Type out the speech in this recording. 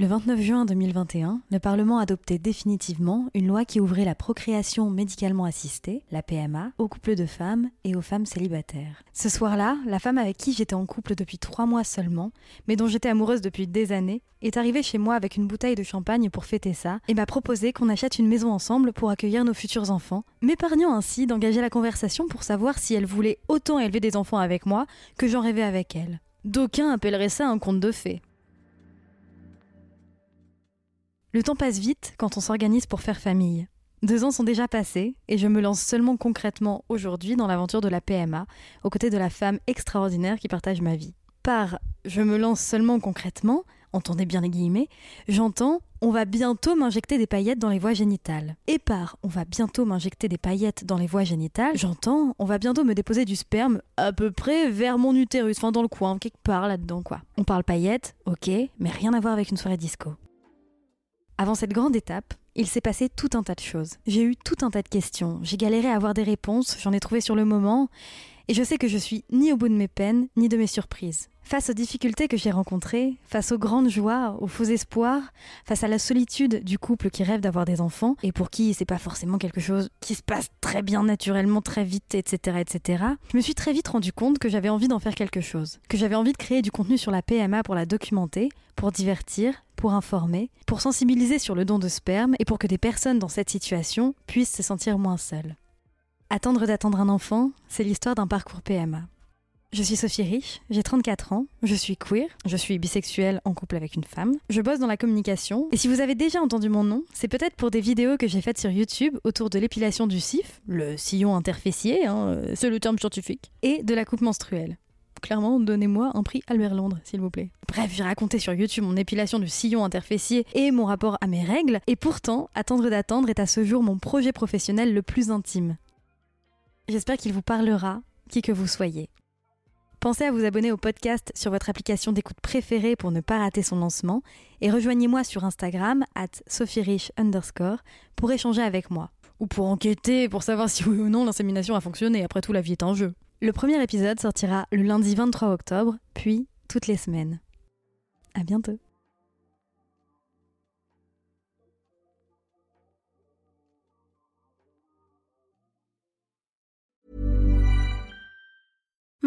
Le 29 juin 2021, le Parlement adoptait définitivement une loi qui ouvrait la procréation médicalement assistée, la PMA, aux couples de femmes et aux femmes célibataires. Ce soir-là, la femme avec qui j'étais en couple depuis trois mois seulement, mais dont j'étais amoureuse depuis des années, est arrivée chez moi avec une bouteille de champagne pour fêter ça et m'a proposé qu'on achète une maison ensemble pour accueillir nos futurs enfants, m'épargnant ainsi d'engager la conversation pour savoir si elle voulait autant élever des enfants avec moi que j'en rêvais avec elle. D'aucuns appelleraient ça un conte de fées. Le temps passe vite quand on s'organise pour faire famille. Deux ans sont déjà passés et je me lance seulement concrètement aujourd'hui dans l'aventure de la PMA, aux côtés de la femme extraordinaire qui partage ma vie. Par je me lance seulement concrètement, entendez bien les guillemets, j'entends on va bientôt m'injecter des paillettes dans les voies génitales. Et par on va bientôt m'injecter des paillettes dans les voies génitales, j'entends on va bientôt me déposer du sperme à peu près vers mon utérus, enfin dans le coin, quelque part là-dedans quoi. On parle paillettes, ok, mais rien à voir avec une soirée disco. Avant cette grande étape, il s'est passé tout un tas de choses. J'ai eu tout un tas de questions, j'ai galéré à avoir des réponses, j'en ai trouvé sur le moment, et je sais que je suis ni au bout de mes peines, ni de mes surprises. Face aux difficultés que j'ai rencontrées, face aux grandes joies, aux faux espoirs, face à la solitude du couple qui rêve d'avoir des enfants, et pour qui c'est pas forcément quelque chose qui se passe très bien naturellement, très vite, etc., etc., je me suis très vite rendu compte que j'avais envie d'en faire quelque chose, que j'avais envie de créer du contenu sur la PMA pour la documenter, pour divertir, pour informer, pour sensibiliser sur le don de sperme et pour que des personnes dans cette situation puissent se sentir moins seules. Attendre d'attendre un enfant, c'est l'histoire d'un parcours PMA. Je suis Sophie Rich, j'ai 34 ans, je suis queer, je suis bisexuelle en couple avec une femme, je bosse dans la communication, et si vous avez déjà entendu mon nom, c'est peut-être pour des vidéos que j'ai faites sur YouTube autour de l'épilation du CIF, le sillon interfessier, hein, c'est le terme scientifique, et de la coupe menstruelle clairement, donnez-moi un prix Albert Londres, s'il vous plaît. Bref, j'ai raconté sur YouTube mon épilation du sillon interfessier et mon rapport à mes règles, et pourtant, Attendre d'attendre est à ce jour mon projet professionnel le plus intime. J'espère qu'il vous parlera, qui que vous soyez. Pensez à vous abonner au podcast sur votre application d'écoute préférée pour ne pas rater son lancement, et rejoignez-moi sur Instagram, at underscore, pour échanger avec moi. Ou pour enquêter, pour savoir si oui ou non l'insémination a fonctionné, après tout la vie est un jeu. Le premier épisode sortira le lundi 23 octobre, puis toutes les semaines. À bientôt.